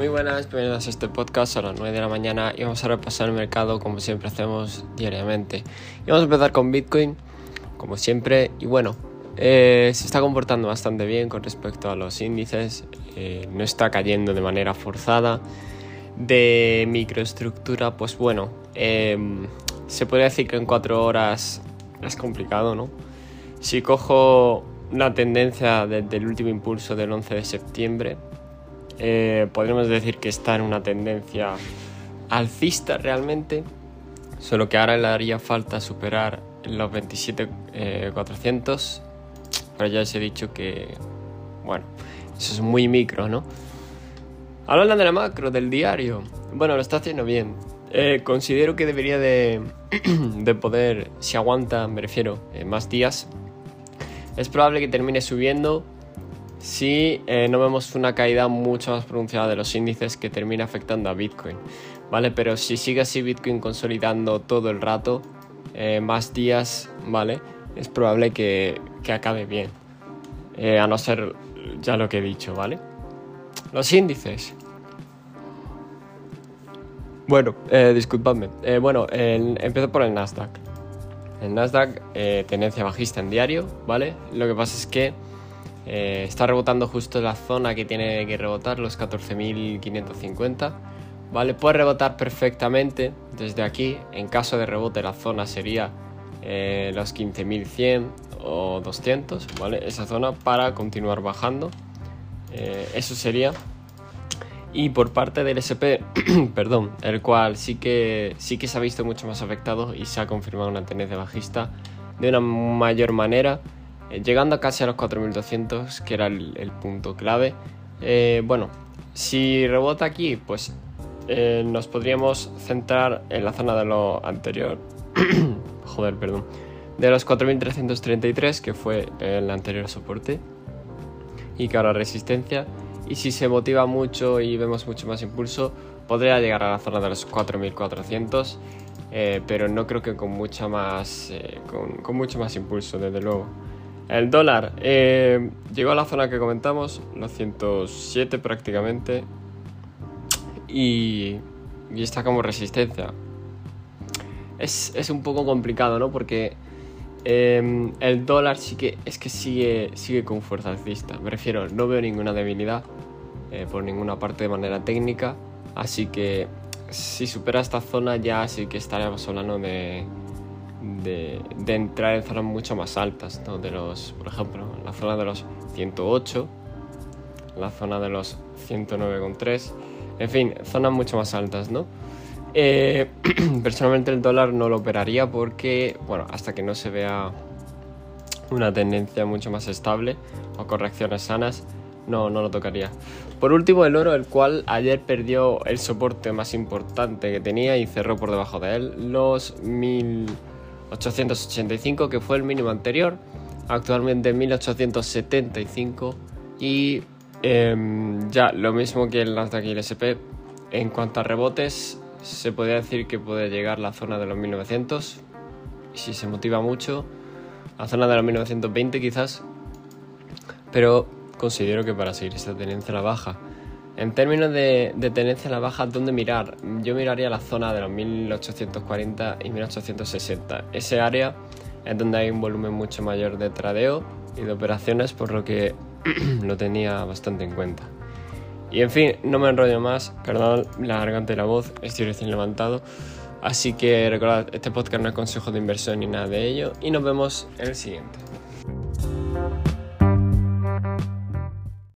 Muy buenas, bienvenidos a este podcast a las 9 de la mañana y vamos a repasar el mercado como siempre hacemos diariamente. Y vamos a empezar con Bitcoin, como siempre, y bueno, eh, se está comportando bastante bien con respecto a los índices, eh, no está cayendo de manera forzada. De microestructura, pues bueno, em, se podría decir que en 4 horas es complicado, ¿no? Si cojo la tendencia desde el último impulso del 11 de septiembre, eh, podríamos decir que está en una tendencia alcista realmente, solo que ahora le haría falta superar los 27.400, eh, pero ya os he dicho que, bueno, eso es muy micro, ¿no? Hablando de la macro, del diario, bueno, lo está haciendo bien. Eh, considero que debería de, de, poder, si aguanta, me refiero, más días, es probable que termine subiendo si eh, no vemos una caída mucho más pronunciada de los índices que termina afectando a Bitcoin, ¿vale? Pero si sigue así Bitcoin consolidando todo el rato, eh, más días, ¿vale? Es probable que, acabe bien, eh, a no ser ya lo que he dicho, ¿vale? Los índices. Bueno, disculpadme. bueno, empiezo por el Nasdaq. El Nasdaq, tendencia bajista en diario, ¿vale? Lo que pasa es que eh, está rebotando justo la zona que tiene que rebotar, los 14.550. ¿Vale? Puede rebotar perfectamente desde aquí. En caso de rebote la zona sería eh, los 15.100 o 200, ¿vale? Esa zona para continuar bajando. Eh, eso sería. Y por parte del SP, perdón, el cual sí que, sí que se ha visto mucho más afectado y se ha confirmado una tendencia bajista de una mayor manera. Eh, llegando casi a los 4200, que era el, punto clave. Eh, bueno, si rebota aquí, pues eh, nos podríamos centrar en la zona de lo anterior. Joder, perdón. De los 4333, que fue el anterior soporte. Y que ahora resistencia. Y si se motiva mucho y vemos mucho más impulso, podría llegar a la zona de los 4400. pero no creo que con mucha más con mucho más impulso desde luego el dólar eh, llegó a la zona que comentamos, los 107 prácticamente, y, está como resistencia. Es, un poco complicado, ¿no? Porque em, el dólar sí que es que sigue, sigue con fuerza alcista. Me refiero, no veo ninguna debilidad eh, por ninguna parte de manera técnica, así que si supera esta zona ya sí que estaríamos hablando de de, entrar en zonas mucho más altas, de los, por ejemplo, la zona de los 108, la zona de los 109,3, en fin, zonas mucho más altas, ¿no? Eh, personalmente el dólar no lo operaría porque, bueno, hasta que no se vea una tendencia mucho más estable o correcciones sanas, no, no lo tocaría. Por último, el oro, el cual ayer perdió el soporte más importante que tenía y cerró por debajo de él, los 1000. 885 que fue el mínimo anterior, actualmente 1875 y em, ya lo mismo que el Nasdaq y el SP. En cuanto a rebotes, se podría decir que puede llegar la zona de los 1900 y si se motiva mucho, a zona de los 1920 quizás, pero considero que para seguir esta tendencia la baja en términos de, tendencia a la baja, ¿dónde mirar? Yo miraría la zona de los 1840 y 1860. Ese área es donde hay un volumen mucho mayor de tradeo y de operaciones, por lo que lo tenía bastante en cuenta. Y en fin, no me enrollo más, perdón la garganta y la voz, estoy recién levantado. Así que recordad, este podcast no es consejo de inversión ni nada de ello y nos vemos en el siguiente.